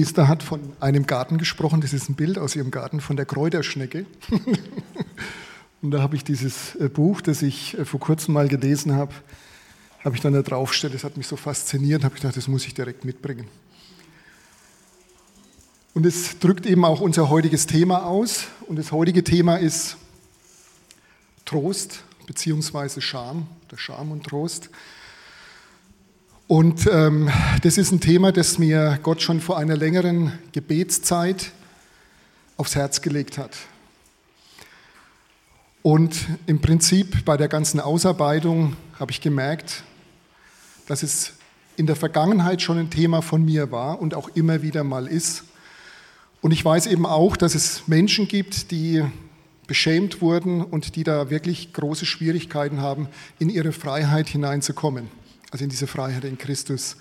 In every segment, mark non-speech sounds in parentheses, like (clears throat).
Esther hat von einem Garten gesprochen, das ist ein Bild aus ihrem Garten von der Kräuterschnecke. (laughs) Und da habe ich dieses äh, Buch, das ich äh, vor kurzem mal gelesen habe, habe ich dann da draufgestellt. Das hat mich so fasziniert, habe ich gedacht, das muss ich direkt mitbringen. Und es drückt eben auch unser heutiges Thema aus. Und das heutige Thema ist Trost bzw. Scham, der Scham und Trost. Und ähm, das ist ein Thema, das mir Gott schon vor einer längeren Gebetszeit aufs Herz gelegt hat. Und im Prinzip bei der ganzen Ausarbeitung habe ich gemerkt, dass es in der Vergangenheit schon ein Thema von mir war und auch immer wieder mal ist. Und ich weiß eben auch, dass es Menschen gibt, die beschämt wurden und die da wirklich große Schwierigkeiten haben, in ihre Freiheit hineinzukommen also in diese Freiheit in Christus.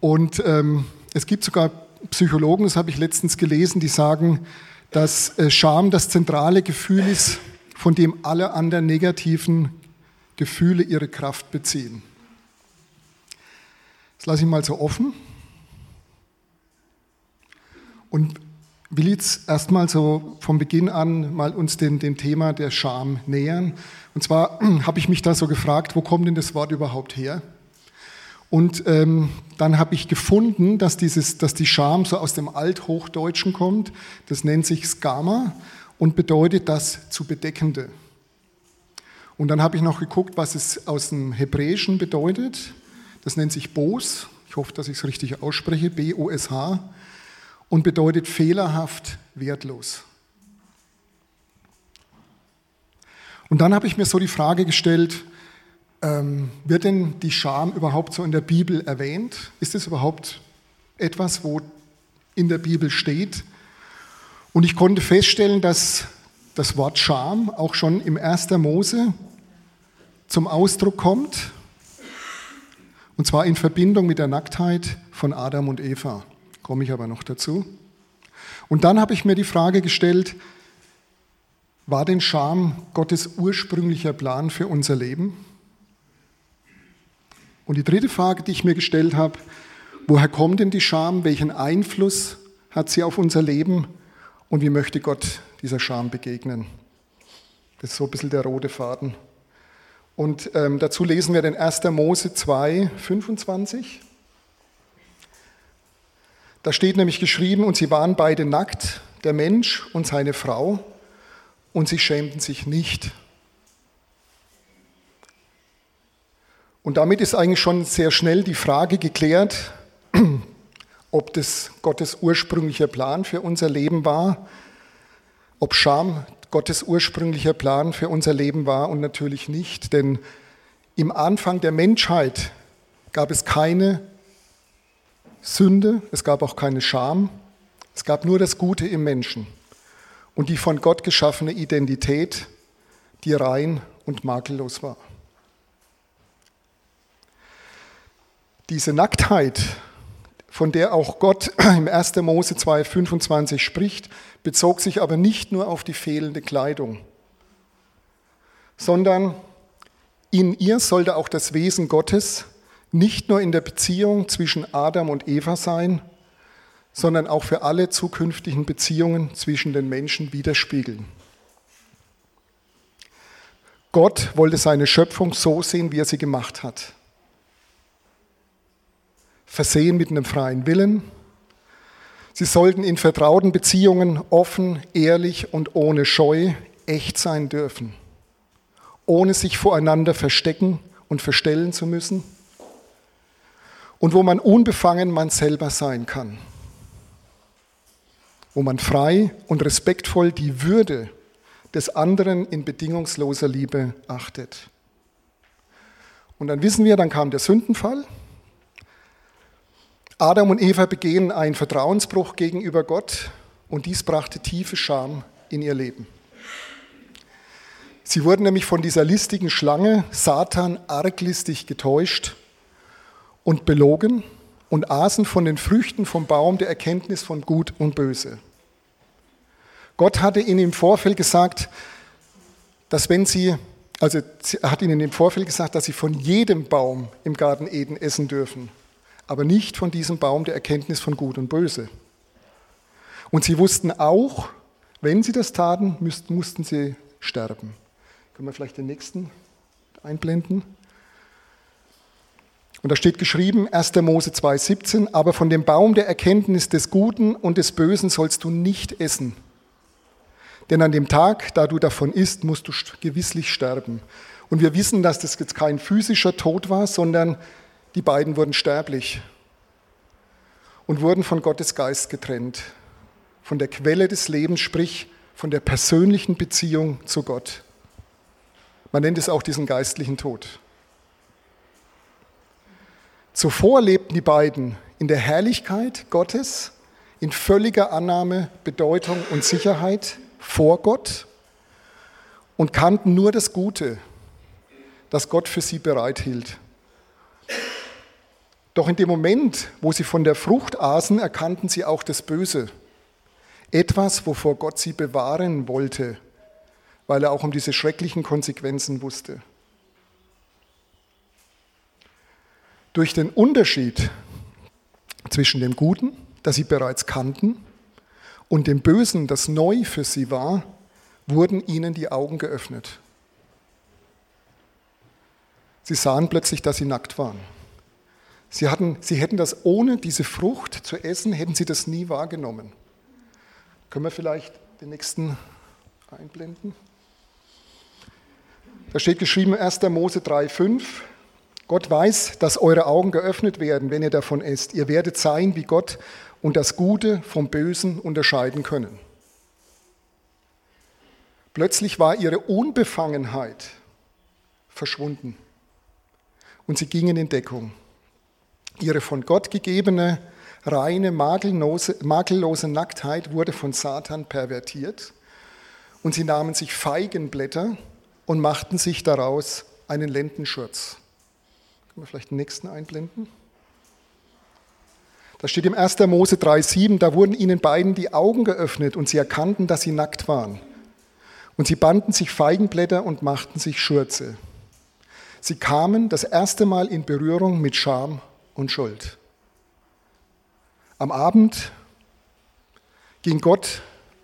Und ähm, es gibt sogar Psychologen, das habe ich letztens gelesen, die sagen, dass äh, Scham das zentrale Gefühl ist, von dem alle anderen negativen Gefühle ihre Kraft beziehen. Das lasse ich mal so offen. Und will jetzt erstmal so vom Beginn an mal uns dem, dem Thema der Scham nähern. Und zwar (clears throat) habe ich mich da so gefragt, wo kommt denn das Wort überhaupt her? Und ähm, dann habe ich gefunden, dass, dieses, dass die Scham so aus dem Althochdeutschen kommt. Das nennt sich Skama und bedeutet das zu Bedeckende. Und dann habe ich noch geguckt, was es aus dem Hebräischen bedeutet. Das nennt sich Bos. Ich hoffe, dass ich es richtig ausspreche. B-O-S-H und bedeutet fehlerhaft, wertlos. Und dann habe ich mir so die Frage gestellt, ähm, wird denn die Scham überhaupt so in der Bibel erwähnt? Ist es überhaupt etwas, wo in der Bibel steht? Und ich konnte feststellen, dass das Wort Scham auch schon im 1. Mose zum Ausdruck kommt, und zwar in Verbindung mit der Nacktheit von Adam und Eva komme ich aber noch dazu. Und dann habe ich mir die Frage gestellt, war denn Scham Gottes ursprünglicher Plan für unser Leben? Und die dritte Frage, die ich mir gestellt habe, woher kommt denn die Scham? Welchen Einfluss hat sie auf unser Leben? Und wie möchte Gott dieser Scham begegnen? Das ist so ein bisschen der rote Faden. Und ähm, dazu lesen wir den 1. Mose 2, 25. Da steht nämlich geschrieben, und sie waren beide nackt, der Mensch und seine Frau, und sie schämten sich nicht. Und damit ist eigentlich schon sehr schnell die Frage geklärt, (clears throat) ob das Gottes ursprünglicher Plan für unser Leben war, ob Scham Gottes ursprünglicher Plan für unser Leben war und natürlich nicht, denn im Anfang der Menschheit gab es keine Sünde, es gab auch keine Scham, es gab nur das Gute im Menschen und die von Gott geschaffene Identität, die rein und makellos war. Diese Nacktheit, von der auch Gott (clears throat) im 1. Mose 2,25 spricht, bezog sich aber nicht nur auf die fehlende Kleidung, sondern in ihr sollte auch das Wesen Gottes nicht nur in der Beziehung zwischen Adam und Eva sein, sondern auch für alle zukünftigen Beziehungen zwischen den Menschen widerspiegeln. Gott wollte seine Schöpfung so sehen, wie er sie gemacht hat. Versehen mit einem freien Willen. Sie sollten in vertrauten Beziehungen offen, ehrlich und ohne Scheu echt sein dürfen, ohne sich voreinander verstecken und verstellen zu müssen und wo man unbefangen man selber sein kann, wo man frei und respektvoll die Würde des anderen in bedingungsloser Liebe achtet. Und dann wissen wir, dann kam der Sündenfall. Adam und Eva begehen einen Vertrauensbruch gegenüber Gott und dies brachte tiefe Scham in ihr Leben. Sie wurden nämlich von dieser listigen Schlange Satan arglistig getäuscht und belogen und aßen von den Früchten vom Baum der Erkenntnis von Gut und Böse. Gott hatte ihnen im Vorfeld gesagt, dass wenn sie, also hat ihnen im Vorfeld gesagt, dass sie von jedem Baum im Garten Eden essen dürfen, aber nicht von diesem Baum der Erkenntnis von Gut und Böse. Und sie wussten auch, wenn sie das taten, mussten sie sterben. Können wir vielleicht den nächsten einblenden? Und da steht geschrieben, 1. Mose 2,17, aber von dem Baum der Erkenntnis des Guten und des Bösen sollst du nicht essen. Denn an dem Tag, da du davon isst, musst du gewisslich sterben. Und wir wissen, dass das jetzt kein physischer Tod war, sondern die beiden wurden sterblich und wurden von Gottes Geist getrennt, von der Quelle des Lebens, sprich von der persönlichen Beziehung zu Gott. Man nennt es auch diesen geistlichen Tod. Zuvor lebten die beiden in der Herrlichkeit Gottes, in völliger Annahme, Bedeutung und Sicherheit vor Gott und kannten nur das Gute, das Gott für sie bereithielt. Doch in dem Moment, wo sie von der Frucht aßen, erkannten sie auch das Böse. Etwas, wovor Gott sie bewahren wollte, weil er auch um diese schrecklichen Konsequenzen wusste. Durch den Unterschied zwischen dem Guten, das sie bereits kannten, und dem Bösen, das neu für sie war, wurden ihnen die Augen geöffnet. Sie sahen plötzlich, dass sie nackt waren. Sie, hatten, sie hätten das ohne diese Frucht zu essen, hätten sie das nie wahrgenommen. Können wir vielleicht den nächsten einblenden? Da steht geschrieben 1. Mose 3,5. Gott weiß, dass eure Augen geöffnet werden, wenn ihr davon esst. Ihr werdet sein wie Gott und das Gute vom Bösen unterscheiden können. Plötzlich war ihre Unbefangenheit verschwunden und sie gingen in Deckung. Ihre von Gott gegebene, reine, makellose, makellose Nacktheit wurde von Satan pervertiert und sie nahmen sich Feigenblätter und machten sich daraus einen Lendenschurz. Können wir vielleicht den nächsten einblenden? Da steht im 1. Mose 3,7, da wurden ihnen beiden die Augen geöffnet und sie erkannten, dass sie nackt waren. Und sie banden sich Feigenblätter und machten sich Schürze. Sie kamen das erste Mal in Berührung mit Scham und Schuld. Am Abend ging Gott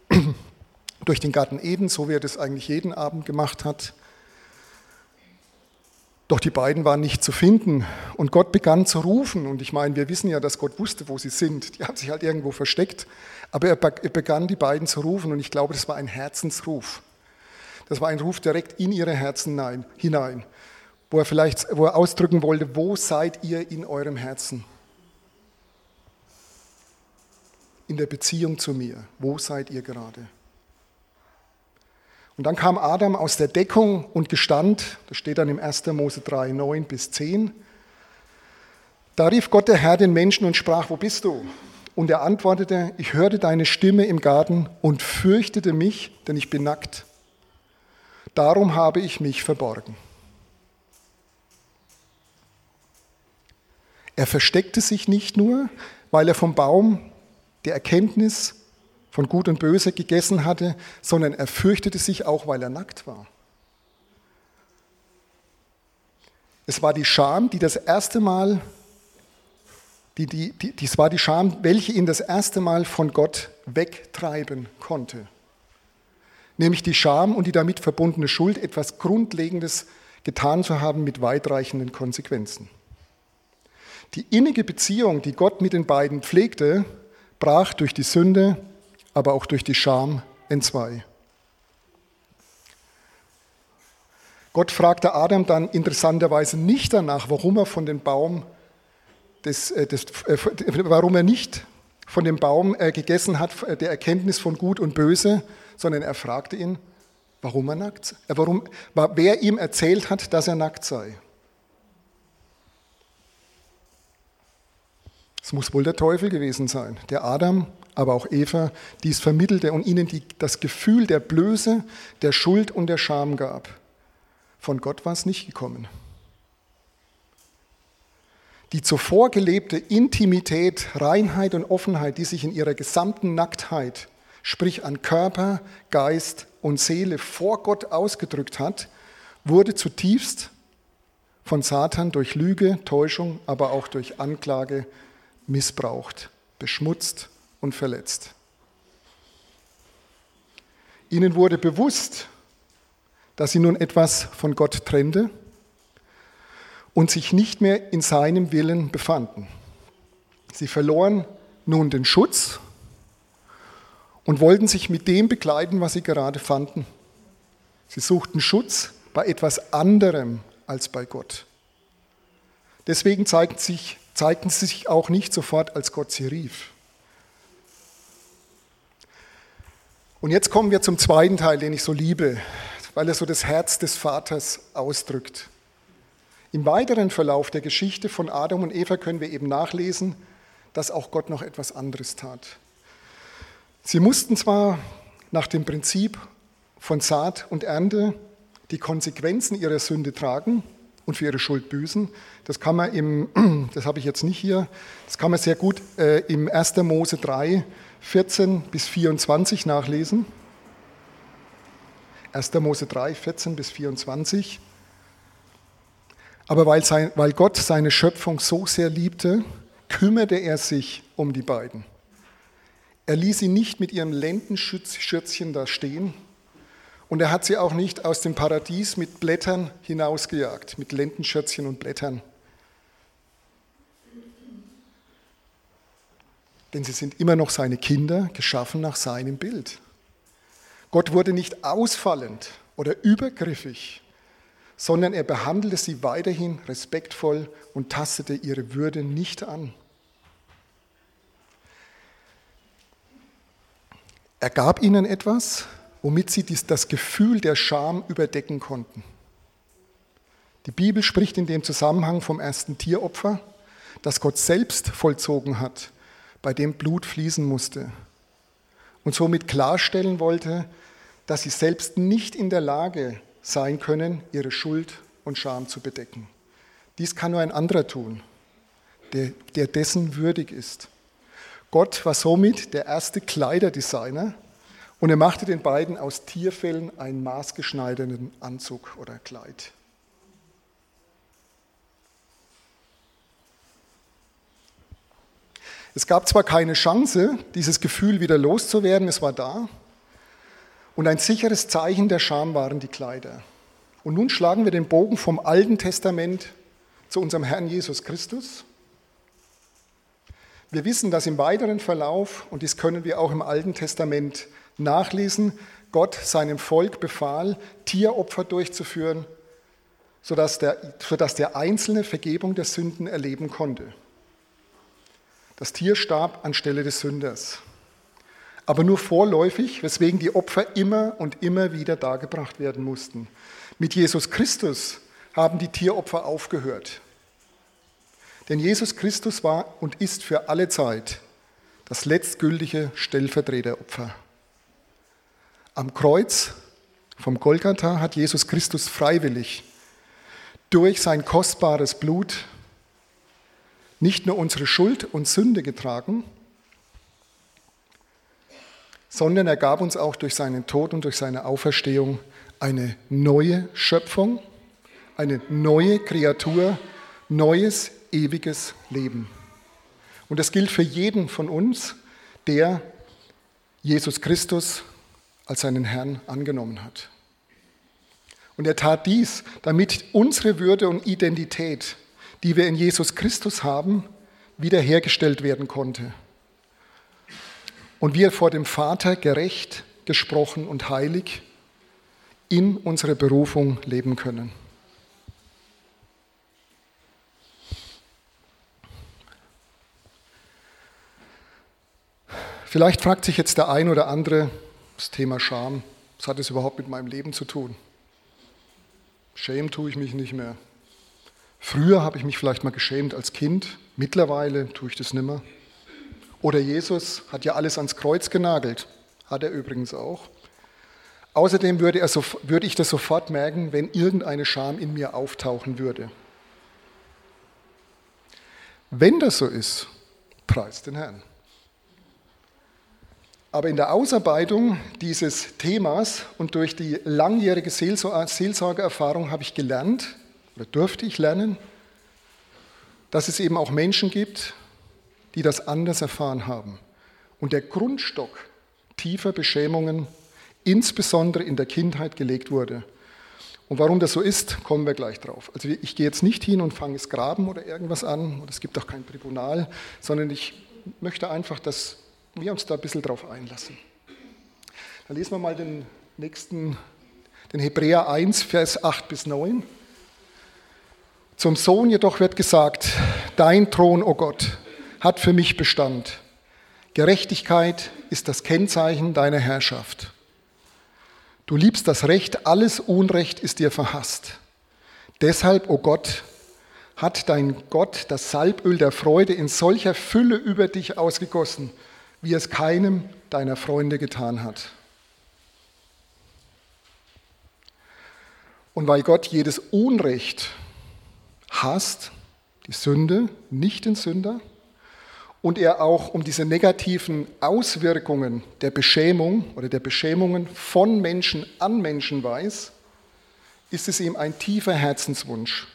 (clears throat) durch den Garten Eden, so wie er das eigentlich jeden Abend gemacht hat, doch die beiden waren nicht zu finden und Gott begann zu rufen. Und ich meine, wir wissen ja, dass Gott wusste, wo sie sind. Die haben sich halt irgendwo versteckt. Aber er begann die beiden zu rufen und ich glaube, das war ein Herzensruf. Das war ein Ruf direkt in ihre Herzen hinein, wo er vielleicht, wo er ausdrücken wollte, wo seid ihr in eurem Herzen? In der Beziehung zu mir, wo seid ihr gerade? Und dann kam Adam aus der Deckung und gestand, das steht dann im 1. Mose 3, 9 bis 10. Da rief Gott der Herr den Menschen und sprach, wo bist du? Und er antwortete, ich hörte deine Stimme im Garten und fürchtete mich, denn ich bin nackt. Darum habe ich mich verborgen. Er versteckte sich nicht nur, weil er vom Baum der Erkenntnis von Gut und Böse gegessen hatte, sondern er fürchtete sich auch, weil er nackt war. Es war die Scham, die das erste Mal, die, die, die, dies war die Scham, welche ihn das erste Mal von Gott wegtreiben konnte. Nämlich die Scham und die damit verbundene Schuld, etwas Grundlegendes getan zu haben mit weitreichenden Konsequenzen. Die innige Beziehung, die Gott mit den beiden pflegte, brach durch die Sünde aber auch durch die Scham entzwei. Gott fragte Adam dann interessanterweise nicht danach, warum er von dem Baum des, äh, des, äh, warum er nicht von dem Baum äh, gegessen hat, der Erkenntnis von Gut und Böse, sondern er fragte ihn, warum er nackt, äh, warum, wer ihm erzählt hat, dass er nackt sei. Es muss wohl der Teufel gewesen sein, der Adam aber auch Eva dies vermittelte und ihnen die, das Gefühl der Blöße, der Schuld und der Scham gab. Von Gott war es nicht gekommen. Die zuvor gelebte Intimität, Reinheit und Offenheit, die sich in ihrer gesamten Nacktheit, sprich an Körper, Geist und Seele vor Gott ausgedrückt hat, wurde zutiefst von Satan durch Lüge, Täuschung, aber auch durch Anklage missbraucht, beschmutzt und verletzt. Ihnen wurde bewusst, dass sie nun etwas von Gott trennte und sich nicht mehr in seinem Willen befanden. Sie verloren nun den Schutz und wollten sich mit dem bekleiden, was sie gerade fanden. Sie suchten Schutz bei etwas anderem als bei Gott. Deswegen zeigten, sich, zeigten sie sich auch nicht sofort, als Gott sie rief. Und jetzt kommen wir zum zweiten Teil, den ich so liebe, weil er so das Herz des Vaters ausdrückt. Im weiteren Verlauf der Geschichte von Adam und Eva können wir eben nachlesen, dass auch Gott noch etwas anderes tat. Sie mussten zwar nach dem Prinzip von Saat und Ernte die Konsequenzen ihrer Sünde tragen und für ihre Schuld büßen. Das kann man im, (clears throat) das habe ich jetzt nicht hier, das kann man sehr gut äh, im 1. Mose 3 14 bis 24 nachlesen. 1. Mose 3, 14 bis 24. Aber weil, sein, weil Gott seine Schöpfung so sehr liebte, kümmerte er sich um die beiden. Er ließ sie nicht mit ihrem Lendenschürzchen da stehen und er hat sie auch nicht aus dem Paradies mit Blättern hinausgejagt, mit Lendenschürzchen und Blättern. Denn sie sind immer noch seine Kinder, geschaffen nach seinem Bild. Gott wurde nicht ausfallend oder übergriffig, sondern er behandelte sie weiterhin respektvoll und tastete ihre Würde nicht an. Er gab ihnen etwas, womit sie das Gefühl der Scham überdecken konnten. Die Bibel spricht in dem Zusammenhang vom ersten Tieropfer, das Gott selbst vollzogen hat bei dem Blut fließen musste und somit klarstellen wollte, dass sie selbst nicht in der Lage sein können, ihre Schuld und Scham zu bedecken. Dies kann nur ein anderer tun, der, der dessen würdig ist. Gott war somit der erste Kleiderdesigner und er machte den beiden aus Tierfällen einen maßgeschneiderten Anzug oder Kleid. Es gab zwar keine Chance, dieses Gefühl wieder loszuwerden, es war da. Und ein sicheres Zeichen der Scham waren die Kleider. Und nun schlagen wir den Bogen vom Alten Testament zu unserem Herrn Jesus Christus. Wir wissen, dass im weiteren Verlauf, und dies können wir auch im Alten Testament nachlesen, Gott seinem Volk befahl, Tieropfer durchzuführen, sodass der, sodass der Einzelne Vergebung der Sünden erleben konnte. Das Tier starb anstelle des Sünders. Aber nur vorläufig, weswegen die Opfer immer und immer wieder dargebracht werden mussten. Mit Jesus Christus haben die Tieropfer aufgehört. Denn Jesus Christus war und ist für alle Zeit das letztgültige Stellvertreteropfer. Am Kreuz vom Golgatha hat Jesus Christus freiwillig durch sein kostbares Blut nicht nur unsere Schuld und Sünde getragen, sondern er gab uns auch durch seinen Tod und durch seine Auferstehung eine neue Schöpfung, eine neue Kreatur, neues, ewiges Leben. Und das gilt für jeden von uns, der Jesus Christus als seinen Herrn angenommen hat. Und er tat dies, damit unsere Würde und Identität die wir in Jesus Christus haben, wiederhergestellt werden konnte. Und wir vor dem Vater gerecht, gesprochen und heilig in unserer Berufung leben können. Vielleicht fragt sich jetzt der ein oder andere das Thema Scham. Was hat es überhaupt mit meinem Leben zu tun? Schämen tue ich mich nicht mehr. Früher habe ich mich vielleicht mal geschämt als Kind, mittlerweile tue ich das nimmer. Oder Jesus hat ja alles ans Kreuz genagelt, hat er übrigens auch. Außerdem würde, so, würde ich das sofort merken, wenn irgendeine Scham in mir auftauchen würde. Wenn das so ist, preist den Herrn. Aber in der Ausarbeitung dieses Themas und durch die langjährige Seelsorgeerfahrung habe ich gelernt, oder durfte ich lernen, dass es eben auch Menschen gibt, die das anders erfahren haben. Und der Grundstock tiefer Beschämungen insbesondere in der Kindheit gelegt wurde. Und warum das so ist, kommen wir gleich drauf. Also ich gehe jetzt nicht hin und fange es Graben oder irgendwas an, und es gibt auch kein Tribunal, sondern ich möchte einfach, dass wir uns da ein bisschen drauf einlassen. Dann lesen wir mal den nächsten, den Hebräer 1, Vers 8 bis 9. Zum Sohn jedoch wird gesagt, dein Thron, o oh Gott, hat für mich Bestand. Gerechtigkeit ist das Kennzeichen deiner Herrschaft. Du liebst das Recht, alles Unrecht ist dir verhasst. Deshalb, o oh Gott, hat dein Gott das Salböl der Freude in solcher Fülle über dich ausgegossen, wie es keinem deiner Freunde getan hat. Und weil Gott jedes Unrecht hasst, die Sünde, nicht den Sünder, und er auch um diese negativen Auswirkungen der Beschämung oder der Beschämungen von Menschen an Menschen weiß, ist es ihm ein tiefer Herzenswunsch,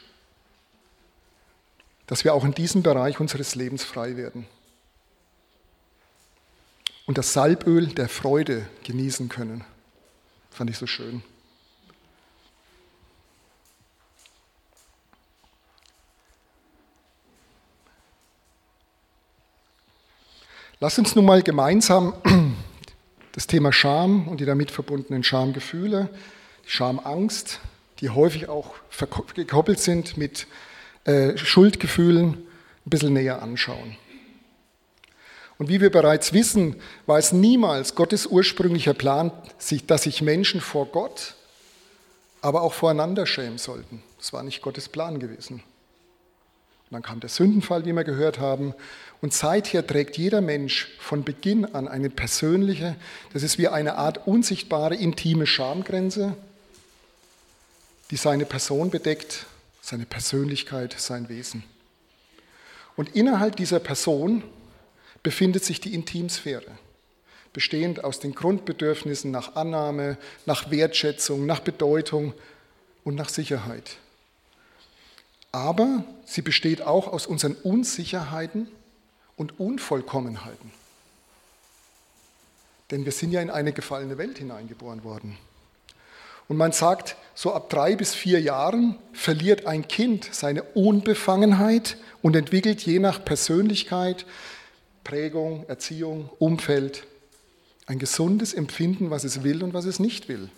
dass wir auch in diesem Bereich unseres Lebens frei werden und das Salböl der Freude genießen können. Fand ich so schön. Lass uns nun mal gemeinsam (clears throat) das Thema Scham und die damit verbundenen Schamgefühle, Schamangst, die häufig auch gekoppelt sind mit äh, Schuldgefühlen, ein bisschen näher anschauen. Und wie wir bereits wissen, war es niemals Gottes ursprünglicher Plan, dass sich Menschen vor Gott, aber auch voreinander schämen sollten. Das war nicht Gottes Plan gewesen. Dann kam der Sündenfall, wie wir gehört haben, und seither trägt jeder Mensch von Beginn an eine persönliche, das ist wie eine Art unsichtbare, intime Schamgrenze, die seine Person bedeckt, seine Persönlichkeit, sein Wesen. Und innerhalb dieser Person befindet sich die Intimsphäre, bestehend aus den Grundbedürfnissen nach Annahme, nach Wertschätzung, nach Bedeutung und nach Sicherheit. Aber sie besteht auch aus unseren Unsicherheiten, und Unvollkommenheiten. Denn wir sind ja in eine gefallene Welt hineingeboren worden. Und man sagt, so ab drei bis vier Jahren verliert ein Kind seine Unbefangenheit und entwickelt je nach Persönlichkeit, Prägung, Erziehung, Umfeld ein gesundes Empfinden, was es will und was es nicht will.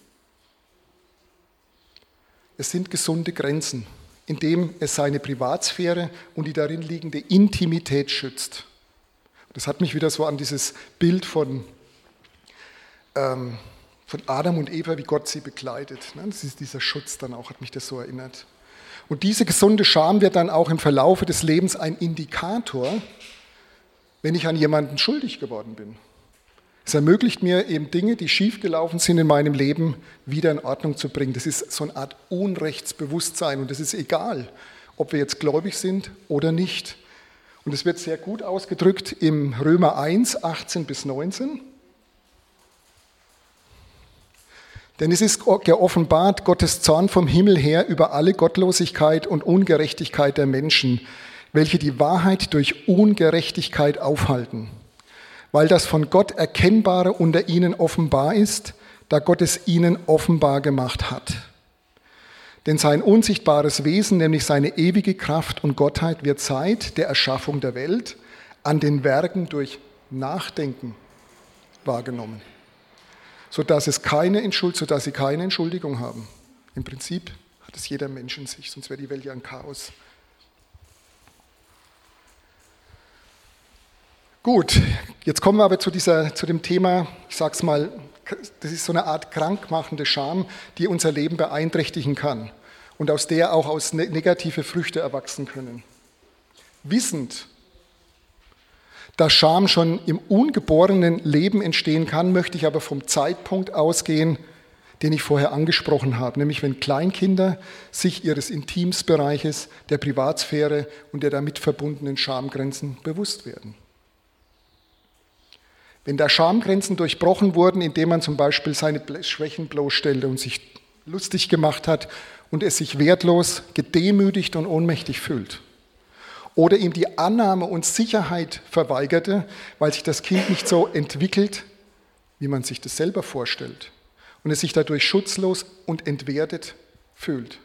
Es sind gesunde Grenzen indem es seine Privatsphäre und die darin liegende Intimität schützt. Das hat mich wieder so an dieses Bild von, ähm, von Adam und Eva, wie Gott sie begleitet. Ne? Das ist dieser Schutz dann auch, hat mich das so erinnert. Und diese gesunde Scham wird dann auch im Verlaufe des Lebens ein Indikator, wenn ich an jemanden schuldig geworden bin. Es ermöglicht mir eben Dinge, die schiefgelaufen sind in meinem Leben, wieder in Ordnung zu bringen. Das ist so eine Art Unrechtsbewusstsein und das ist egal, ob wir jetzt gläubig sind oder nicht. Und es wird sehr gut ausgedrückt im Römer 1, 18 bis 19. Denn es ist geoffenbart Gottes Zorn vom Himmel her über alle Gottlosigkeit und Ungerechtigkeit der Menschen, welche die Wahrheit durch Ungerechtigkeit aufhalten weil das von Gott Erkennbare unter ihnen offenbar ist, da Gott es ihnen offenbar gemacht hat. Denn sein unsichtbares Wesen, nämlich seine ewige Kraft und Gottheit, wird seit der Erschaffung der Welt an den Werken durch Nachdenken wahrgenommen, sodass, es keine sodass sie keine Entschuldigung haben. Im Prinzip hat es jeder Mensch in sich, sonst wäre die Welt ja ein Chaos. Gut, jetzt kommen wir aber zu, dieser, zu dem Thema, ich sage es mal, das ist so eine Art krankmachende Scham, die unser Leben beeinträchtigen kann und aus der auch aus ne-, negative Früchte erwachsen können. Wissend, dass Scham schon im ungeborenen Leben entstehen kann, möchte ich aber vom Zeitpunkt ausgehen, den ich vorher angesprochen habe, nämlich wenn Kleinkinder sich ihres Intimsbereiches, der Privatsphäre und der damit verbundenen Schamgrenzen bewusst werden. Wenn da Schamgrenzen durchbrochen wurden, indem man zum Beispiel seine Schwächen bloßstellte und sich lustig gemacht hat und es sich wertlos, gedemütigt und ohnmächtig fühlt. Oder ihm die Annahme und Sicherheit verweigerte, weil sich das Kind nicht so entwickelt, wie man sich das selber vorstellt. Und es sich dadurch schutzlos und entwertet fühlt.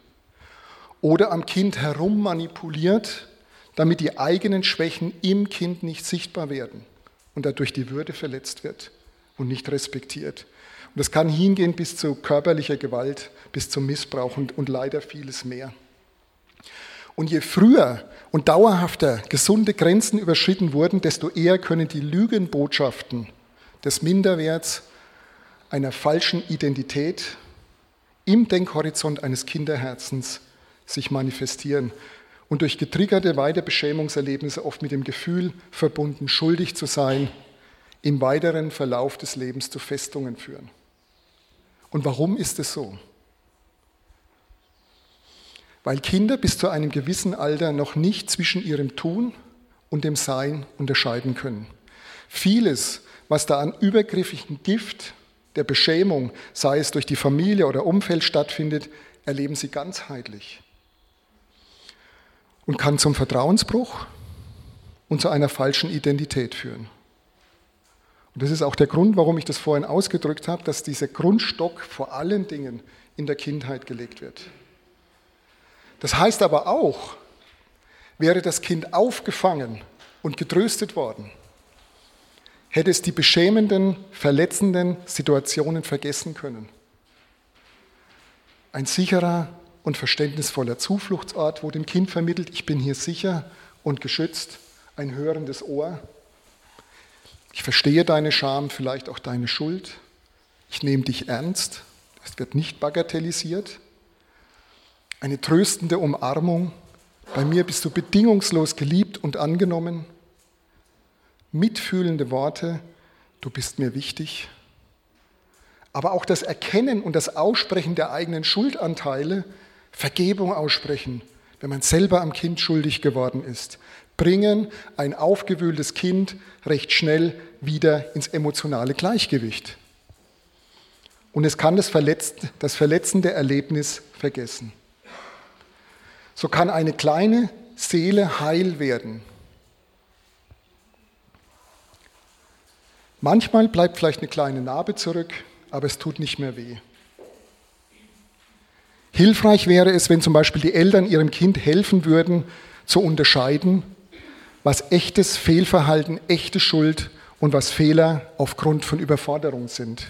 Oder am Kind herummanipuliert, damit die eigenen Schwächen im Kind nicht sichtbar werden und dadurch die Würde verletzt wird und nicht respektiert. Und das kann hingehen bis zu körperlicher Gewalt, bis zum Missbrauch und, und leider vieles mehr. Und je früher und dauerhafter gesunde Grenzen überschritten wurden, desto eher können die Lügenbotschaften des Minderwerts einer falschen Identität im Denkhorizont eines Kinderherzens sich manifestieren und durch getriggerte Weiterbeschämungserlebnisse oft mit dem Gefühl verbunden, schuldig zu sein, im weiteren Verlauf des Lebens zu Festungen führen. Und warum ist es so? Weil Kinder bis zu einem gewissen Alter noch nicht zwischen ihrem Tun und dem Sein unterscheiden können. Vieles, was da an übergriffigem Gift der Beschämung, sei es durch die Familie oder Umfeld stattfindet, erleben sie ganzheitlich und kann zum Vertrauensbruch und zu einer falschen Identität führen. Und das ist auch der Grund, warum ich das vorhin ausgedrückt habe, dass dieser Grundstock vor allen Dingen in der Kindheit gelegt wird. Das heißt aber auch, wäre das Kind aufgefangen und getröstet worden, hätte es die beschämenden, verletzenden Situationen vergessen können. Ein sicherer und verständnisvoller Zufluchtsort, wo dem Kind vermittelt, ich bin hier sicher und geschützt, ein hörendes Ohr. Ich verstehe deine Scham, vielleicht auch deine Schuld. Ich nehme dich ernst. Es wird nicht bagatellisiert. Eine tröstende Umarmung. Bei mir bist du bedingungslos geliebt und angenommen mitfühlende Worte, du bist mir wichtig. Aber auch das Erkennen und das Aussprechen der eigenen Schuldanteile, Vergebung aussprechen, wenn man selber am Kind schuldig geworden ist, bringen ein aufgewühltes Kind recht schnell wieder ins emotionale Gleichgewicht. Und es kann das, verletzt, das verletzende Erlebnis vergessen. So kann eine kleine Seele heil werden, Manchmal bleibt vielleicht eine kleine Narbe zurück, aber es tut nicht mehr weh. Hilfreich wäre es, wenn zum Beispiel die Eltern ihrem Kind helfen würden, zu unterscheiden, was echtes Fehlverhalten, echte Schuld und was Fehler aufgrund von Überforderung sind.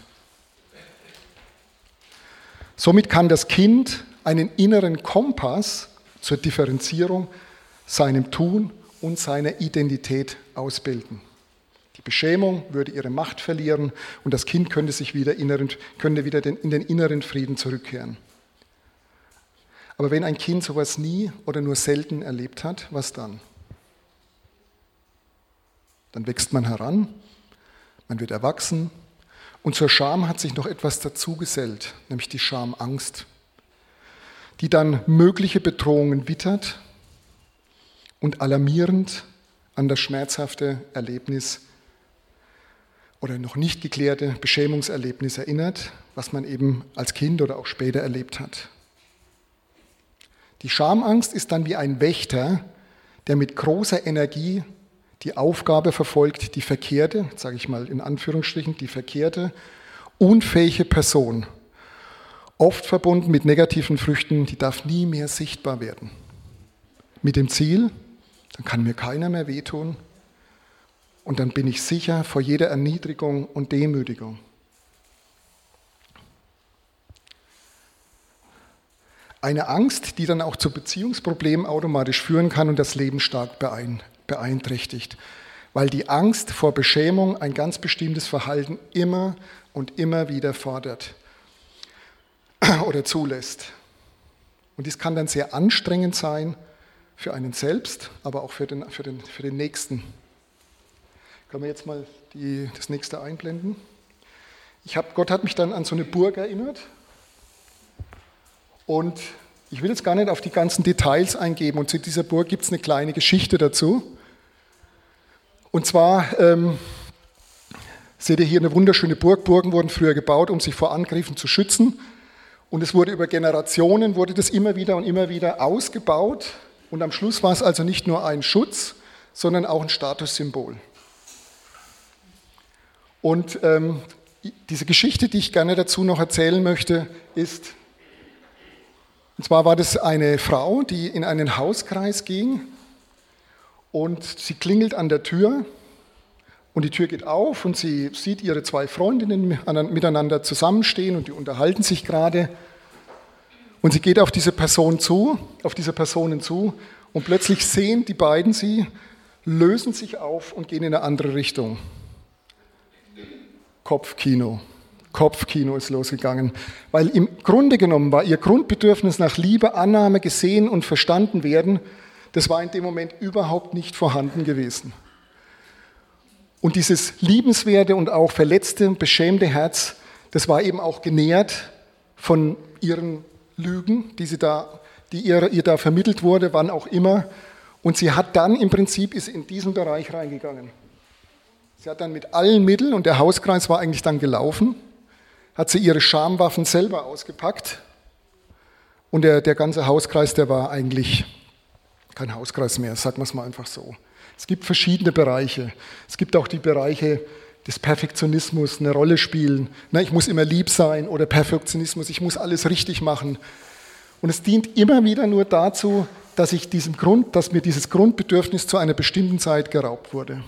Somit kann das Kind einen inneren Kompass zur Differenzierung seinem Tun und seiner Identität ausbilden. Die Beschämung würde ihre Macht verlieren und das Kind könnte, sich wieder, inneren, könnte wieder in den inneren Frieden zurückkehren. Aber wenn ein Kind sowas nie oder nur selten erlebt hat, was dann? Dann wächst man heran, man wird erwachsen und zur Scham hat sich noch etwas dazugesellt, nämlich die Schamangst, die dann mögliche Bedrohungen wittert und alarmierend an das schmerzhafte Erlebnis oder noch nicht geklärte Beschämungserlebnis erinnert, was man eben als Kind oder auch später erlebt hat. Die Schamangst ist dann wie ein Wächter, der mit großer Energie die Aufgabe verfolgt, die verkehrte, sage ich mal in Anführungsstrichen, die verkehrte, unfähige Person, oft verbunden mit negativen Früchten, die darf nie mehr sichtbar werden. Mit dem Ziel, dann kann mir keiner mehr wehtun, und dann bin ich sicher vor jeder Erniedrigung und Demütigung. Eine Angst, die dann auch zu Beziehungsproblemen automatisch führen kann und das Leben stark beeinträchtigt, weil die Angst vor Beschämung ein ganz bestimmtes Verhalten immer und immer wieder fordert (clears throat) oder zulässt. Und dies kann dann sehr anstrengend sein für einen selbst, aber auch für den, für den, für den Nächsten. Können wir jetzt mal die, das nächste einblenden? Ich hab, Gott hat mich dann an so eine Burg erinnert. Und ich will jetzt gar nicht auf die ganzen Details eingeben. Und zu dieser Burg gibt es eine kleine Geschichte dazu. Und zwar ähm, seht ihr hier eine wunderschöne Burg. Burgen wurden früher gebaut, um sich vor Angriffen zu schützen. Und es wurde über Generationen, wurde das immer wieder und immer wieder ausgebaut. Und am Schluss war es also nicht nur ein Schutz, sondern auch ein Statussymbol. Und ähm, diese Geschichte, die ich gerne dazu noch erzählen möchte, ist, und zwar war das eine Frau, die in einen Hauskreis ging und sie klingelt an der Tür und die Tür geht auf und sie sieht ihre zwei Freundinnen miteinander zusammenstehen und die unterhalten sich gerade. Und sie geht auf diese Person zu, auf diese Personen zu und plötzlich sehen die beiden sie, lösen sich auf und gehen in eine andere Richtung. Kopfkino. Kopfkino ist losgegangen, weil im Grunde genommen war ihr Grundbedürfnis nach Liebe, Annahme, gesehen und verstanden werden, das war in dem Moment überhaupt nicht vorhanden gewesen. Und dieses liebenswerte und auch verletzte, beschämte Herz, das war eben auch genährt von ihren Lügen, die, sie da, die ihr, ihr da vermittelt wurde, wann auch immer. Und sie hat dann im Prinzip ist in diesen Bereich reingegangen. Sie hat dann mit allen Mitteln, und der Hauskreis war eigentlich dann gelaufen, hat sie ihre Schamwaffen selber ausgepackt. Und der, der ganze Hauskreis, der war eigentlich kein Hauskreis mehr, sagen wir es mal einfach so. Es gibt verschiedene Bereiche. Es gibt auch die Bereiche des Perfektionismus, eine Rolle spielen. Na, ich muss immer lieb sein oder Perfektionismus, ich muss alles richtig machen. Und es dient immer wieder nur dazu, dass, ich diesem Grund, dass mir dieses Grundbedürfnis zu einer bestimmten Zeit geraubt wurde.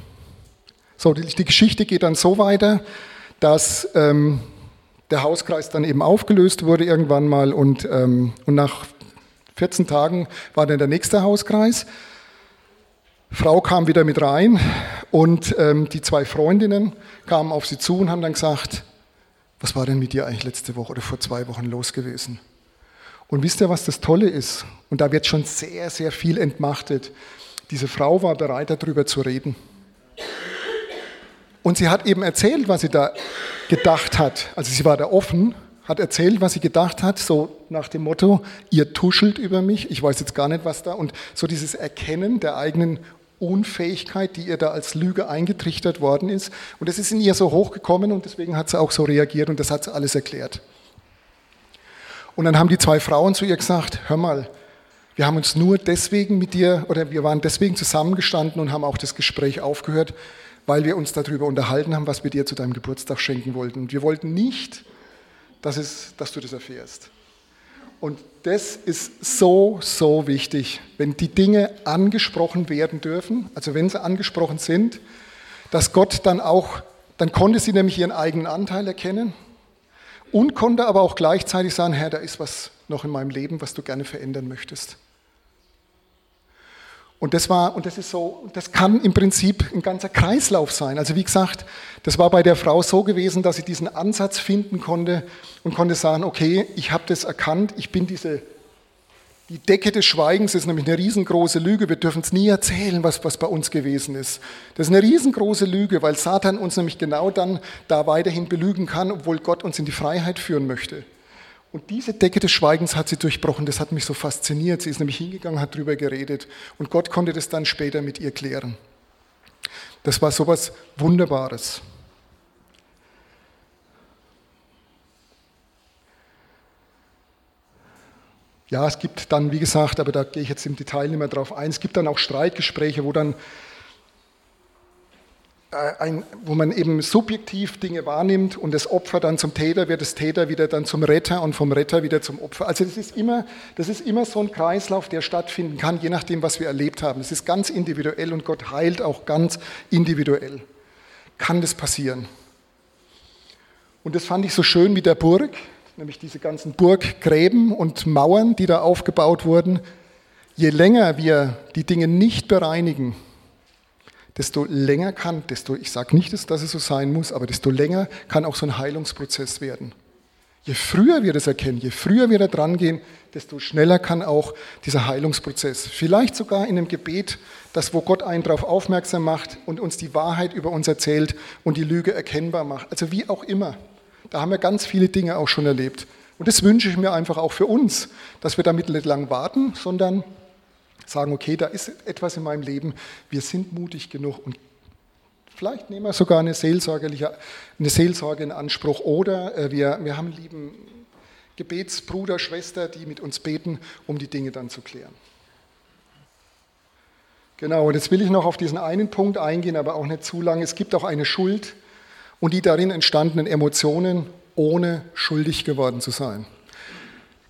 So, die, die Geschichte geht dann so weiter, dass ähm, der Hauskreis dann eben aufgelöst wurde irgendwann mal und, ähm, und nach 14 Tagen war dann der nächste Hauskreis. Frau kam wieder mit rein und ähm, die zwei Freundinnen kamen auf sie zu und haben dann gesagt, was war denn mit dir eigentlich letzte Woche oder vor zwei Wochen los gewesen? Und wisst ihr, was das Tolle ist? Und da wird schon sehr, sehr viel entmachtet. Diese Frau war bereit, darüber zu reden. Und sie hat eben erzählt, was sie da gedacht hat. Also sie war da offen, hat erzählt, was sie gedacht hat, so nach dem Motto, ihr tuschelt über mich, ich weiß jetzt gar nicht, was da. Und so dieses Erkennen der eigenen Unfähigkeit, die ihr da als Lüge eingetrichtert worden ist. Und das ist in ihr so hochgekommen und deswegen hat sie auch so reagiert und das hat sie alles erklärt. Und dann haben die zwei Frauen zu ihr gesagt, hör mal, wir haben uns nur deswegen mit dir, oder wir waren deswegen zusammengestanden und haben auch das Gespräch aufgehört, weil wir uns darüber unterhalten haben, was wir dir zu deinem Geburtstag schenken wollten. Und wir wollten nicht, dass, es, dass du das erfährst. Und das ist so, so wichtig, wenn die Dinge angesprochen werden dürfen, also wenn sie angesprochen sind, dass Gott dann auch, dann konnte sie nämlich ihren eigenen Anteil erkennen und konnte aber auch gleichzeitig sagen, Herr, da ist was noch in meinem Leben, was du gerne verändern möchtest. Und das war, und das ist so, das kann im Prinzip ein ganzer Kreislauf sein. Also wie gesagt, das war bei der Frau so gewesen, dass sie diesen Ansatz finden konnte und konnte sagen, okay, ich habe das erkannt, ich bin diese, die Decke des Schweigens ist nämlich eine riesengroße Lüge. Wir dürfen es nie erzählen, was, was bei uns gewesen ist. Das ist eine riesengroße Lüge, weil Satan uns nämlich genau dann da weiterhin belügen kann, obwohl Gott uns in die Freiheit führen möchte. Und diese Decke des Schweigens hat sie durchbrochen. Das hat mich so fasziniert. Sie ist nämlich hingegangen, hat darüber geredet. Und Gott konnte das dann später mit ihr klären. Das war so etwas Wunderbares. Ja, es gibt dann, wie gesagt, aber da gehe ich jetzt im Detail nicht mehr drauf ein, es gibt dann auch Streitgespräche, wo dann ein, wo man eben subjektiv Dinge wahrnimmt und das Opfer dann zum Täter wird, das Täter wieder dann zum Retter und vom Retter wieder zum Opfer. Also das ist immer, das ist immer so ein Kreislauf, der stattfinden kann, je nachdem, was wir erlebt haben. Es ist ganz individuell und Gott heilt auch ganz individuell. Kann das passieren? Und das fand ich so schön mit der Burg, nämlich diese ganzen Burggräben und Mauern, die da aufgebaut wurden. Je länger wir die Dinge nicht bereinigen, desto länger kann, desto, ich sage nicht, dass es so sein muss, aber desto länger kann auch so ein Heilungsprozess werden. Je früher wir das erkennen, je früher wir da dran gehen, desto schneller kann auch dieser Heilungsprozess, vielleicht sogar in einem Gebet, das wo Gott einen darauf aufmerksam macht und uns die Wahrheit über uns erzählt und die Lüge erkennbar macht. Also wie auch immer. Da haben wir ganz viele Dinge auch schon erlebt. Und das wünsche ich mir einfach auch für uns, dass wir damit nicht lang warten, sondern sagen, okay, da ist etwas in meinem Leben, wir sind mutig genug und vielleicht nehmen wir sogar eine, seelsorgerliche, eine Seelsorge in Anspruch oder äh, wir, wir haben lieben Gebetsbruder, Schwester, die mit uns beten, um die Dinge dann zu klären. Genau, und jetzt will ich noch auf diesen einen Punkt eingehen, aber auch nicht zu lange. Es gibt auch eine Schuld und die darin entstandenen Emotionen, ohne schuldig geworden zu sein.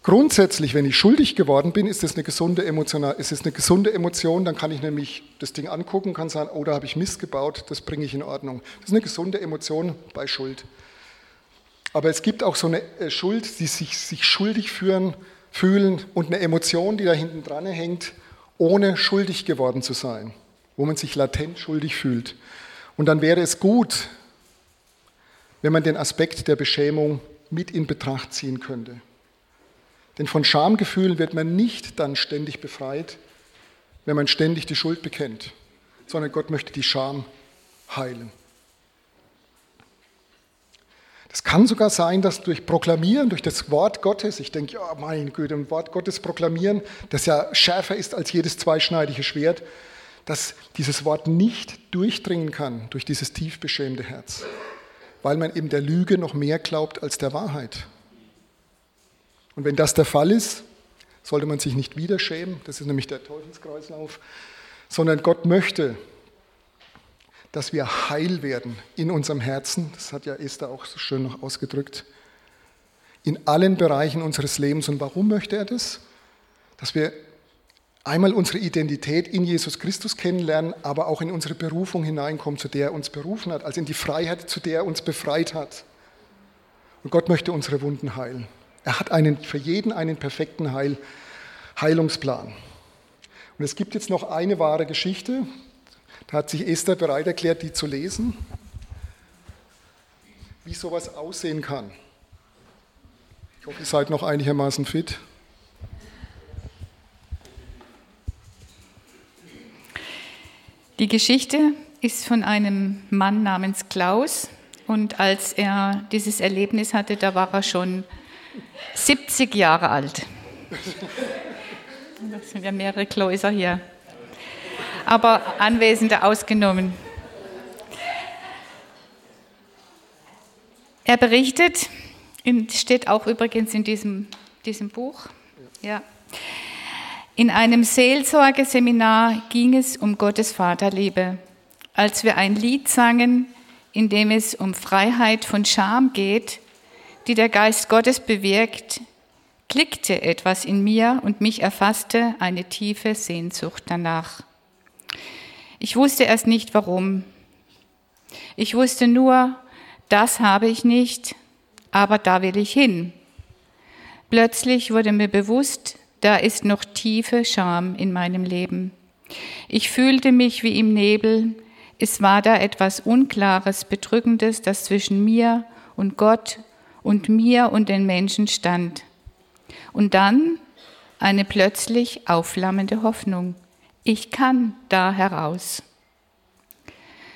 Grundsätzlich, wenn ich schuldig geworden bin, ist das eine gesunde, emotional, ist es eine gesunde Emotion, dann kann ich nämlich das Ding angucken, kann sagen, oh, da habe ich Mist gebaut, das bringe ich in Ordnung. Das ist eine gesunde Emotion bei Schuld. Aber es gibt auch so eine äh, Schuld, die sich, sich schuldig führen, fühlen und eine Emotion, die da hinten dran hängt, ohne schuldig geworden zu sein, wo man sich latent schuldig fühlt. Und dann wäre es gut, wenn man den Aspekt der Beschämung mit in Betracht ziehen könnte. Denn von Schamgefühlen wird man nicht dann ständig befreit, wenn man ständig die Schuld bekennt, sondern Gott möchte die Scham heilen. Es kann sogar sein, dass durch Proklamieren, durch das Wort Gottes, ich denke, ja, mein Güte, ein Wort Gottes proklamieren, das ja schärfer ist als jedes zweischneidige Schwert, dass dieses Wort nicht durchdringen kann durch dieses tief beschämte Herz, weil man eben der Lüge noch mehr glaubt als der Wahrheit. Und wenn das der Fall ist, sollte man sich nicht wieder schämen, das ist nämlich der Teufelskreislauf, sondern Gott möchte, dass wir heil werden in unserem Herzen. Das hat ja Esther auch so schön noch ausgedrückt. In allen Bereichen unseres Lebens. Und warum möchte er das? Dass wir einmal unsere Identität in Jesus Christus kennenlernen, aber auch in unsere Berufung hineinkommen, zu der er uns berufen hat, also in die Freiheit, zu der er uns befreit hat. Und Gott möchte unsere Wunden heilen. Er hat einen, für jeden einen perfekten Heil, Heilungsplan. Und es gibt jetzt noch eine wahre Geschichte. Da hat sich Esther bereit erklärt, die zu lesen, wie sowas aussehen kann. Ich hoffe, ihr seid noch einigermaßen fit. Die Geschichte ist von einem Mann namens Klaus und als er dieses Erlebnis hatte, da war er schon 70 Jahre alt. Da sind ja mehrere Kläuser hier. Aber Anwesende ausgenommen. Er berichtet, steht auch übrigens in diesem, diesem Buch, ja. In einem Seelsorgeseminar ging es um Gottes Vaterliebe. Als wir ein Lied sangen, in dem es um Freiheit von Scham geht, die der Geist Gottes bewirkt, klickte etwas in mir und mich erfasste eine tiefe Sehnsucht danach. Ich wusste erst nicht warum. Ich wusste nur, das habe ich nicht, aber da will ich hin. Plötzlich wurde mir bewusst, da ist noch tiefe Scham in meinem Leben. Ich fühlte mich wie im Nebel. Es war da etwas Unklares, Bedrückendes, das zwischen mir und Gott und mir und den Menschen stand. Und dann eine plötzlich aufflammende Hoffnung. Ich kann da heraus.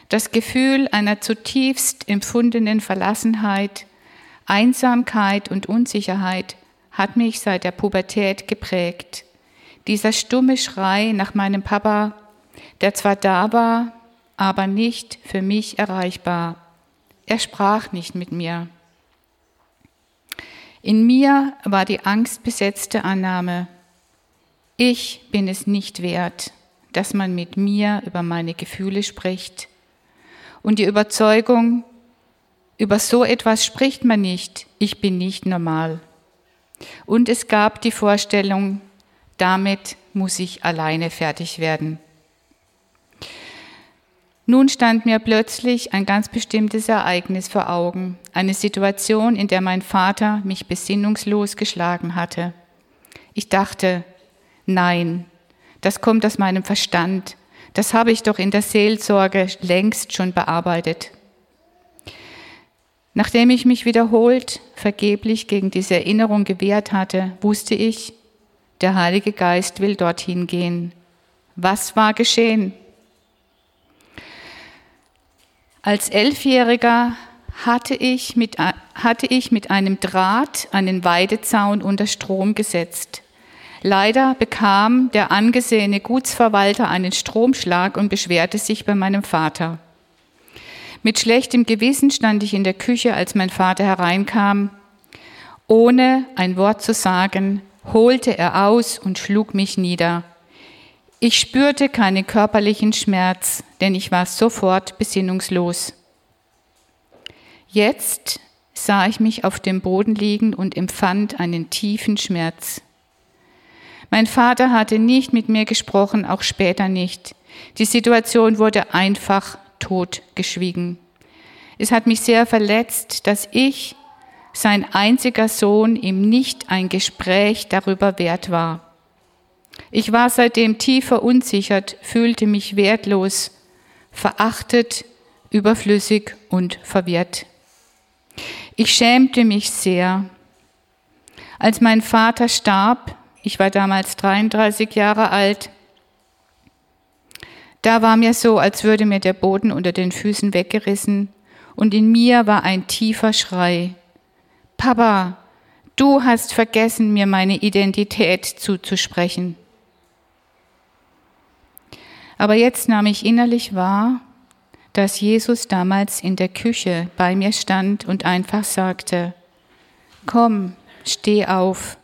Das Gefühl einer zutiefst empfundenen Verlassenheit, Einsamkeit und Unsicherheit hat mich seit der Pubertät geprägt. Dieser stumme Schrei nach meinem Papa, der zwar da war, aber nicht für mich erreichbar. Er sprach nicht mit mir. In mir war die angstbesetzte Annahme, ich bin es nicht wert, dass man mit mir über meine Gefühle spricht. Und die Überzeugung, über so etwas spricht man nicht, ich bin nicht normal. Und es gab die Vorstellung, damit muss ich alleine fertig werden. Nun stand mir plötzlich ein ganz bestimmtes Ereignis vor Augen, eine Situation, in der mein Vater mich besinnungslos geschlagen hatte. Ich dachte, nein, das kommt aus meinem Verstand, das habe ich doch in der Seelsorge längst schon bearbeitet. Nachdem ich mich wiederholt vergeblich gegen diese Erinnerung gewehrt hatte, wusste ich, der Heilige Geist will dorthin gehen. Was war geschehen? Als Elfjähriger hatte ich, mit, hatte ich mit einem Draht einen Weidezaun unter Strom gesetzt. Leider bekam der angesehene Gutsverwalter einen Stromschlag und beschwerte sich bei meinem Vater. Mit schlechtem Gewissen stand ich in der Küche, als mein Vater hereinkam Ohne ein Wort zu sagen, holte er aus und schlug mich nieder. Ich spürte keinen körperlichen Schmerz, denn ich war sofort besinnungslos. Jetzt sah ich mich auf dem Boden liegen und empfand einen tiefen Schmerz. Mein Vater hatte nicht mit mir gesprochen, auch später nicht. Die Situation wurde einfach totgeschwiegen. Es hat mich sehr verletzt, dass ich, sein einziger Sohn, ihm nicht ein Gespräch darüber wert war. Ich war seitdem tief verunsichert, fühlte mich wertlos, verachtet, überflüssig und verwirrt. Ich schämte mich sehr. Als mein Vater starb, ich war damals 33 Jahre alt, da war mir so, als würde mir der Boden unter den Füßen weggerissen und in mir war ein tiefer Schrei. Papa, du hast vergessen, mir meine Identität zuzusprechen. Aber jetzt nahm ich innerlich wahr, dass Jesus damals in der Küche bei mir stand und einfach sagte, komm, steh auf.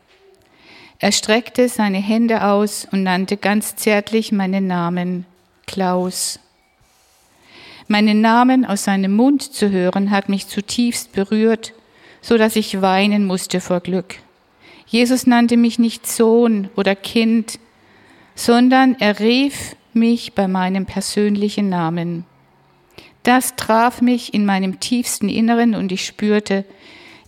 Er streckte seine Hände aus und nannte ganz zärtlich meinen Namen, Klaus. Meinen Namen aus seinem Mund zu hören, hat mich zutiefst berührt, so dass ich weinen musste vor Glück. Jesus nannte mich nicht Sohn oder Kind, sondern er rief mich bei meinem persönlichen Namen. Das traf mich in meinem tiefsten Inneren und ich spürte,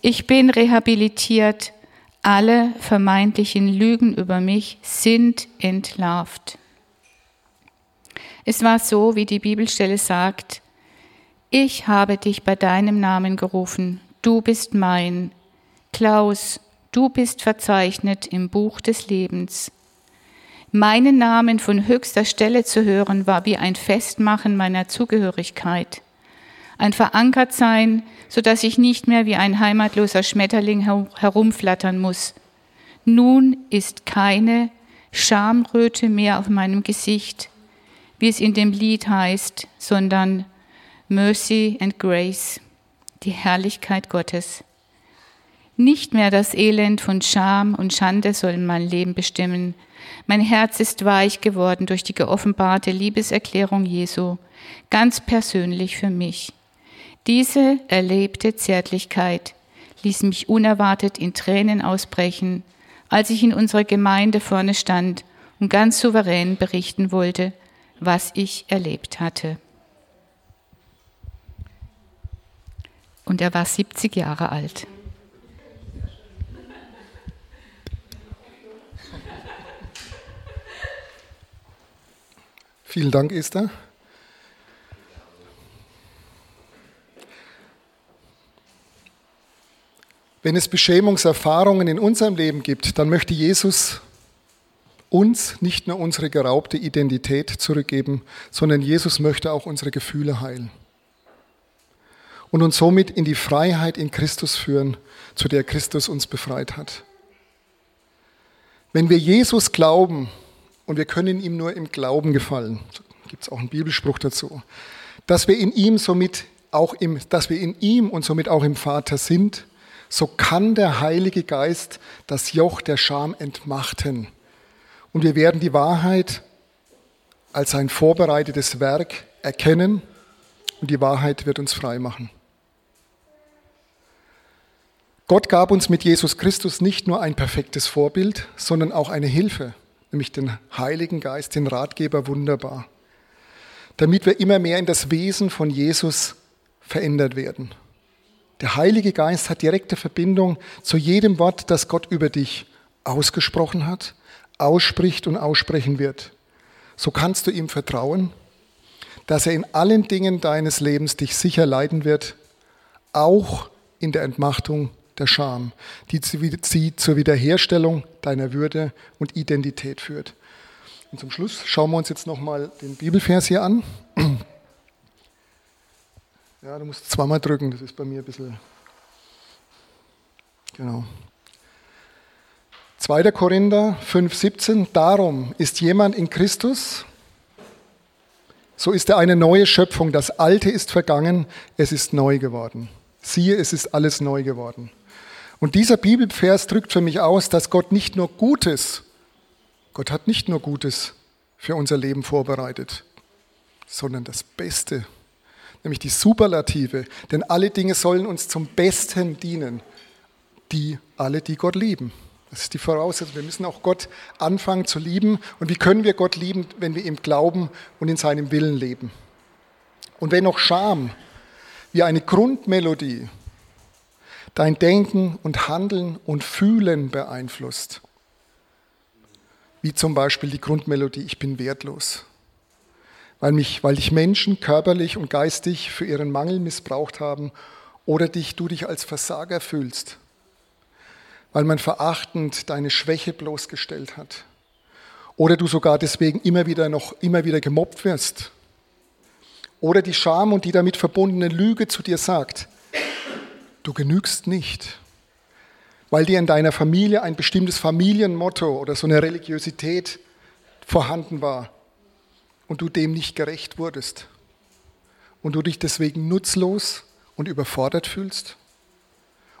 ich bin rehabilitiert, alle vermeintlichen Lügen über mich sind entlarvt. Es war so, wie die Bibelstelle sagt, ich habe dich bei deinem Namen gerufen, du bist mein. Klaus, du bist verzeichnet im Buch des Lebens. Meinen Namen von höchster Stelle zu hören, war wie ein Festmachen meiner Zugehörigkeit. Ein Verankertsein, so dass ich nicht mehr wie ein heimatloser Schmetterling herumflattern muss. Nun ist keine Schamröte mehr auf meinem Gesicht, wie es in dem Lied heißt, sondern Mercy and Grace, die Herrlichkeit Gottes. Nicht mehr das Elend von Scham und Schande soll mein Leben bestimmen, mein Herz ist weich geworden durch die geoffenbarte Liebeserklärung Jesu, ganz persönlich für mich. Diese erlebte Zärtlichkeit ließ mich unerwartet in Tränen ausbrechen, als ich in unserer Gemeinde vorne stand und ganz souverän berichten wollte, was ich erlebt hatte. Und er war 70 Jahre alt. Vielen Dank, Esther. Wenn es Beschämungserfahrungen in unserem Leben gibt, dann möchte Jesus uns nicht nur unsere geraubte Identität zurückgeben, sondern Jesus möchte auch unsere Gefühle heilen und uns somit in die Freiheit in Christus führen, zu der Christus uns befreit hat. Wenn wir Jesus glauben, und wir können ihm nur im Glauben gefallen. Gibt es auch einen Bibelspruch dazu. Dass wir in ihm somit auch im, dass wir in ihm und somit auch im Vater sind, so kann der Heilige Geist das Joch der Scham entmachten. Und wir werden die Wahrheit als ein vorbereitetes Werk erkennen und die Wahrheit wird uns frei machen. Gott gab uns mit Jesus Christus nicht nur ein perfektes Vorbild, sondern auch eine Hilfe nämlich den Heiligen Geist, den Ratgeber wunderbar, damit wir immer mehr in das Wesen von Jesus verändert werden. Der Heilige Geist hat direkte Verbindung zu jedem Wort, das Gott über dich ausgesprochen hat, ausspricht und aussprechen wird. So kannst du ihm vertrauen, dass er in allen Dingen deines Lebens dich sicher leiten wird, auch in der Entmachtung der Scham, die sie zur Wiederherstellung deiner Würde und Identität führt. Und zum Schluss schauen wir uns jetzt nochmal den Bibelvers hier an. Ja, du musst zweimal drücken, das ist bei mir ein bisschen. Genau. 2. Korinther 5,17. Darum ist jemand in Christus, so ist er eine neue Schöpfung. Das Alte ist vergangen, es ist neu geworden. Siehe, es ist alles neu geworden. Und dieser Bibelvers drückt für mich aus, dass Gott nicht nur Gutes, Gott hat nicht nur Gutes für unser Leben vorbereitet, sondern das Beste, nämlich die Superlative. Denn alle Dinge sollen uns zum Besten dienen, die alle, die Gott lieben. Das ist die Voraussetzung. Wir müssen auch Gott anfangen zu lieben. Und wie können wir Gott lieben, wenn wir ihm glauben und in seinem Willen leben? Und wenn noch Scham wie eine Grundmelodie dein Denken und Handeln und Fühlen beeinflusst, wie zum Beispiel die Grundmelodie Ich bin wertlos, weil, mich, weil dich Menschen körperlich und geistig für ihren Mangel missbraucht haben oder dich, du dich als Versager fühlst, weil man verachtend deine Schwäche bloßgestellt hat. Oder du sogar deswegen immer wieder noch immer wieder gemobbt wirst. Oder die Scham und die damit verbundene Lüge zu dir sagt, du genügst nicht, weil dir in deiner Familie ein bestimmtes Familienmotto oder so eine Religiosität vorhanden war und du dem nicht gerecht wurdest und du dich deswegen nutzlos und überfordert fühlst?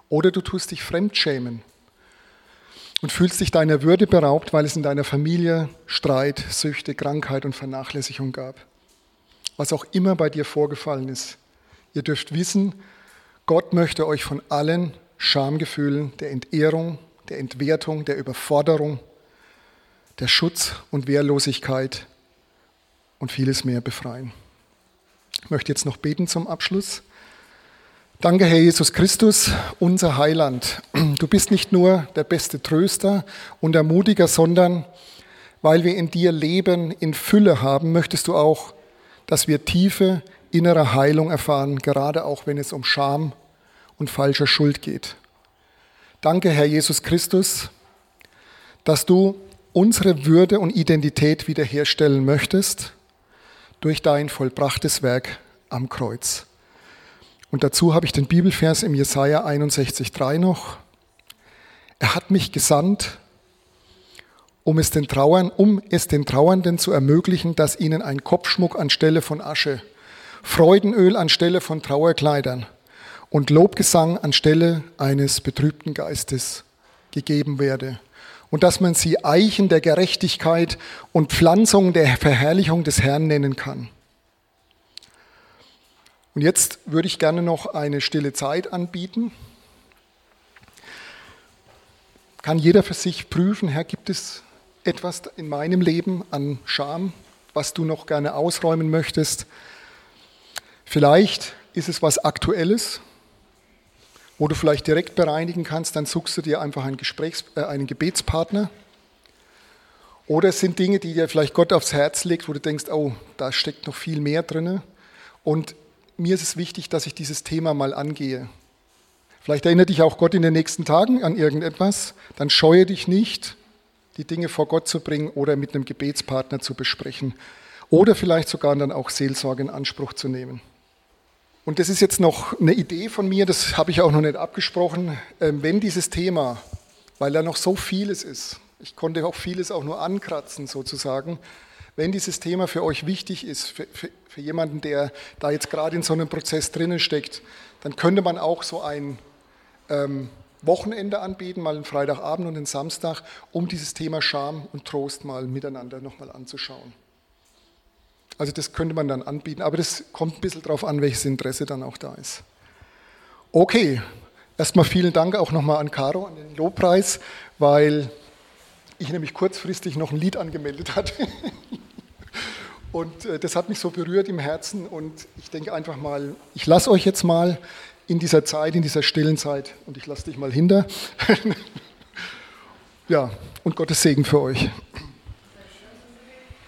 Oder du tust dich fremdschämen und fühlst dich deiner Würde beraubt, weil es in deiner Familie Streit, Süchte, Krankheit und Vernachlässigung gab was auch immer bei dir vorgefallen ist. Ihr dürft wissen, Gott möchte euch von allen Schamgefühlen der Entehrung, der Entwertung, der Überforderung, der Schutz und Wehrlosigkeit und vieles mehr befreien. Ich möchte jetzt noch beten zum Abschluss. Danke, Herr Jesus Christus, unser Heiland. Du bist nicht nur der beste Tröster und Ermutiger, sondern weil wir in dir Leben in Fülle haben, möchtest du auch dass wir tiefe innere Heilung erfahren, gerade auch wenn es um Scham und falscher Schuld geht. Danke, Herr Jesus Christus, dass du unsere Würde und Identität wiederherstellen möchtest durch dein vollbrachtes Werk am Kreuz. Und dazu habe ich den Bibelvers im Jesaja 61,3 noch. Er hat mich gesandt, um es den Trauern, um es den Trauernden zu ermöglichen, dass ihnen ein Kopfschmuck anstelle von Asche, Freudenöl anstelle von Trauerkleidern und Lobgesang anstelle eines betrübten Geistes gegeben werde. Und dass man sie Eichen der Gerechtigkeit und Pflanzung der Verherrlichung des Herrn nennen kann. Und jetzt würde ich gerne noch eine stille Zeit anbieten. Kann jeder für sich prüfen, Herr, gibt es etwas in meinem Leben an Scham, was du noch gerne ausräumen möchtest. Vielleicht ist es was Aktuelles, wo du vielleicht direkt bereinigen kannst, dann suchst du dir einfach einen, Gesprächs-, äh, einen Gebetspartner. Oder es sind Dinge, die dir vielleicht Gott aufs Herz legt, wo du denkst, oh, da steckt noch viel mehr drin. Und mir ist es wichtig, dass ich dieses Thema mal angehe. Vielleicht erinnert dich auch Gott in den nächsten Tagen an irgendetwas, dann scheue dich nicht, die Dinge vor Gott zu bringen oder mit einem Gebetspartner zu besprechen oder vielleicht sogar dann auch Seelsorge in Anspruch zu nehmen. Und das ist jetzt noch eine Idee von mir, das habe ich auch noch nicht abgesprochen. Ähm, wenn dieses Thema, weil da noch so vieles ist, ich konnte auch vieles auch nur ankratzen sozusagen, wenn dieses Thema für euch wichtig ist, für, für, für jemanden, der da jetzt gerade in so einem Prozess drinnen steckt, dann könnte man auch so ein ähm, Wochenende anbieten, mal einen Freitagabend und einen Samstag, um dieses Thema Scham und Trost mal miteinander nochmal anzuschauen. Also das könnte man dann anbieten, aber das kommt ein bisschen darauf an, welches Interesse dann auch da ist. Okay, erstmal vielen Dank auch nochmal an Caro, an den Lobpreis, weil ich nämlich kurzfristig noch ein Lied angemeldet hatte. (laughs) Und äh, das hat mich so berührt im Herzen und ich denke einfach mal, ich lasse euch jetzt mal in dieser Zeit, in dieser stillen Zeit. Und ich lasse dich mal hinter. (laughs) ja, und Gottes Segen für euch.